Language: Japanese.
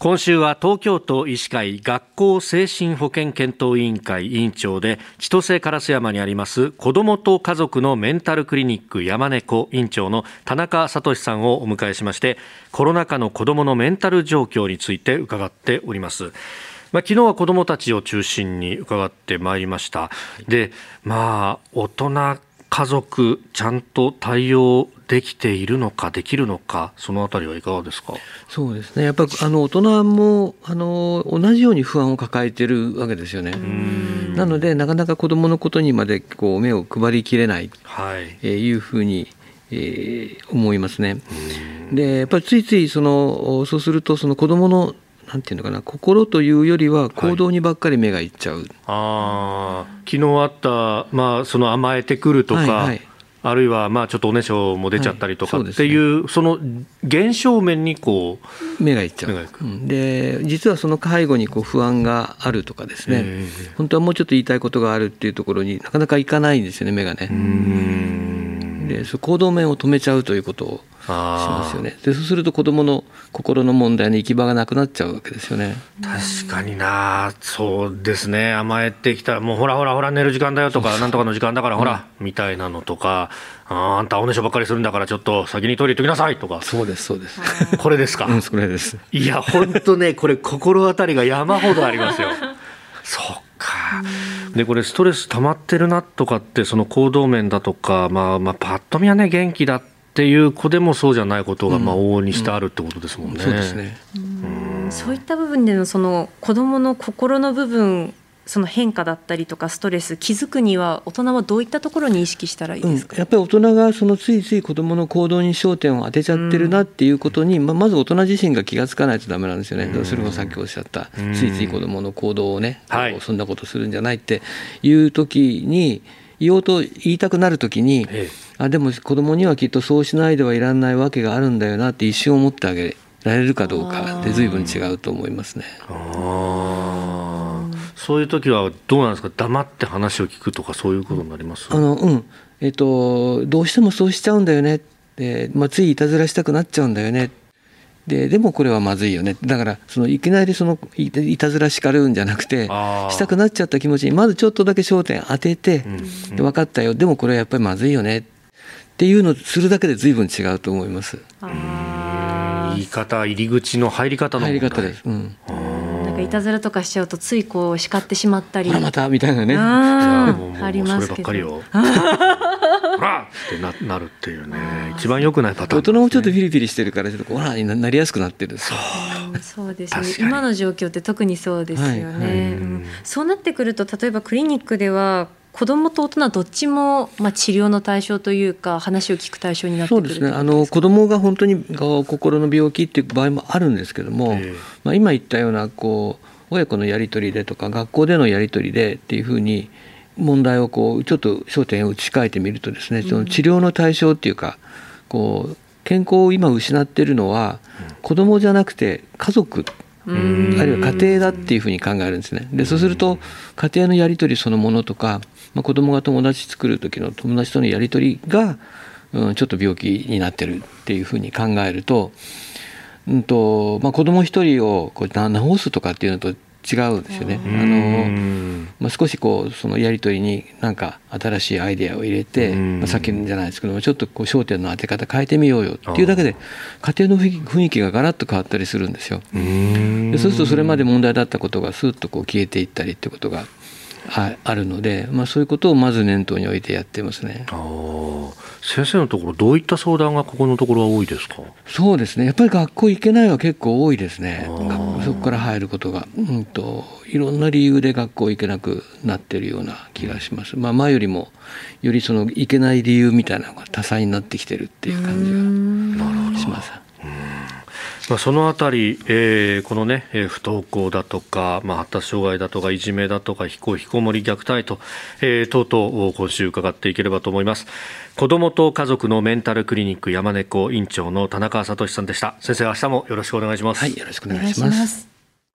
今週は東京都医師会学校精神保健検討委員会委員長で千歳烏山にあります子どもと家族のメンタルクリニック山猫委員長の田中聡さんをお迎えしましてコロナ禍の子どものメンタル状況について伺っております。まあ、昨日は子どもたちを中心に伺ってまいりました。で、まあ、大人家族ちゃんと対応できているのかできるのかそのあたりはいかがですか？そうですね。やっぱりあの大人もあの同じように不安を抱えてるわけですよね。なのでなかなか子どものことにまでこう目を配りきれない、はい、えー、いうふうにえー、思いますね。でやっぱりついついそのそうするとその子どものなんていうのかな心というよりは行動にばっかり目がいっちゃう、はい、あ昨日あった、まあ、その甘えてくるとか、はいはい、あるいはまあちょっとおねしょも出ちゃったりとかっていう、はいそね、その現象面にこう目がいっちゃう、うん、で実はその介護にこう不安があるとかですね。本当はもうちょっと言いたいことがあるっていうところになかなかいかないんですよね目がね。でそ行動面を止めちゃうということをしますよね。でそうすると子どもの心の問題に行き場がなくなっちゃうわけですよね。確かにな。そうですね。甘えてきた。らもうほらほらほら寝る時間だよとかなんとかの時間だからほら、うん、みたいなのとかああんたおねしょばっかりするんだからちょっと先にトイレ行ってきなさいとか。そうですそうです。これですか、うん、それです。いや本当ねこれ心当たりが山ほどありますよ。そっかでこれストレス溜まってるなとかってその行動面だとか、まあ、まあパッと見はね元気だっていう子でもそうじゃないことがまあ往々にしてあるってことですもんね。そうですね。そういった部分でのその子どもの心の部分その変化だったりとかストレス気づくには大人はどういったところに意識したらいいですか、うん、やっぱり大人がそのついつい子どもの行動に焦点を当てちゃってるなっていうことに、うん、ままず大人自身が気が付かないとダメなんですよね、うん、それもさっきおっしゃった、うん、ついつい子どもの行動をね、はい、そんなことするんじゃないっていう時に言おうと言いたくなる時に、ええ、あでも子どもにはきっとそうしないではいらないわけがあるんだよなって一瞬思ってあげられるかどうかで随分違うと思いますね。そういう時はどうなんですか？黙って話を聞くとかそういうことになります？あのうん。えっ、とどうしてもそうしちゃうんだよねで、まあ、ついいたずらしたくなっちゃうんだよね。ででもこれはまずいよね。だからそのいきなりそのいたずら叱るんじゃなくてしたくなっちゃった気持ちにまずちょっとだけ焦点当てて、うん分かったよ。でもこれはやっぱりまずいよね。っていうのをするだけで随分違うと思います。言い方入り口の入り方の入り方です。うんかいたずらとかしちゃうとついこう叱ってしまったり。またみたいなね。ありますけど。そればっかりよほらってななるっていうね。一番良くないパターン、ね、大人もちょっとピリピリしてるからちょっとほらになりやすくなってるそうそうですね。今の状況って特にそうですよね、はいはい。うん、そうなってくると例えばクリニックでは子どもと大人どっちも、まあ、治療の対象というか話を聞く対象になってそうですね。あの子どもが本当に心の病気っていう場合もあるんですけども、まあ、今言ったようなこう親子のやり取りでとか学校でのやり取りでっていうふうに問題をこうちょっと焦点を打ち替えてみるとですねその治療の対象っていうかこう健康を今失っているのは子どもじゃなくて家族あるいは家庭だっていうふうに考えるんですね。でそうすると家庭のやり取りそのものとか、まあ、子供が友達作る時の友達とのやり取りが、うん、ちょっと病気になってるっていうふうに考えると,、うんとまあ、子供一人をこう治すとかっていうのと違うんですよね。あのまあ、少しこうそのやり取りになんか新しいアイデアを入れて、まあ、さっきじゃないですけどもちょっとこう焦点の当て方変えてみようよっていうだけで家庭の雰囲気がガラッと変わったりするんですよ。でそうするとそれまで問題だったことがスッとこう消えていったりってことがあるので、まあ、そういうことをまず念頭に置いてやってますね。先生のところどういった相談がここのところは多いですか？そうですね。やっぱり学校行けないは結構多いですねそこから入ることが、うんと、いろんな理由で学校行けなくなってるような気がします、まあ、前よりもよりその行けない理由みたいなのが多彩になってきてるっていう感じがします。まあ、そのあたり、えー、このね、えー、不登校だとか、まあ、発達障害だとか、いじめだとか、非行、非こもり虐待と、えー、とうとう今週伺っていければと思います。子どもと家族のメンタルクリニック山猫院長の田中聡さんでした。先生、明日もよろしくお願いします。はい、よろしくお願いします。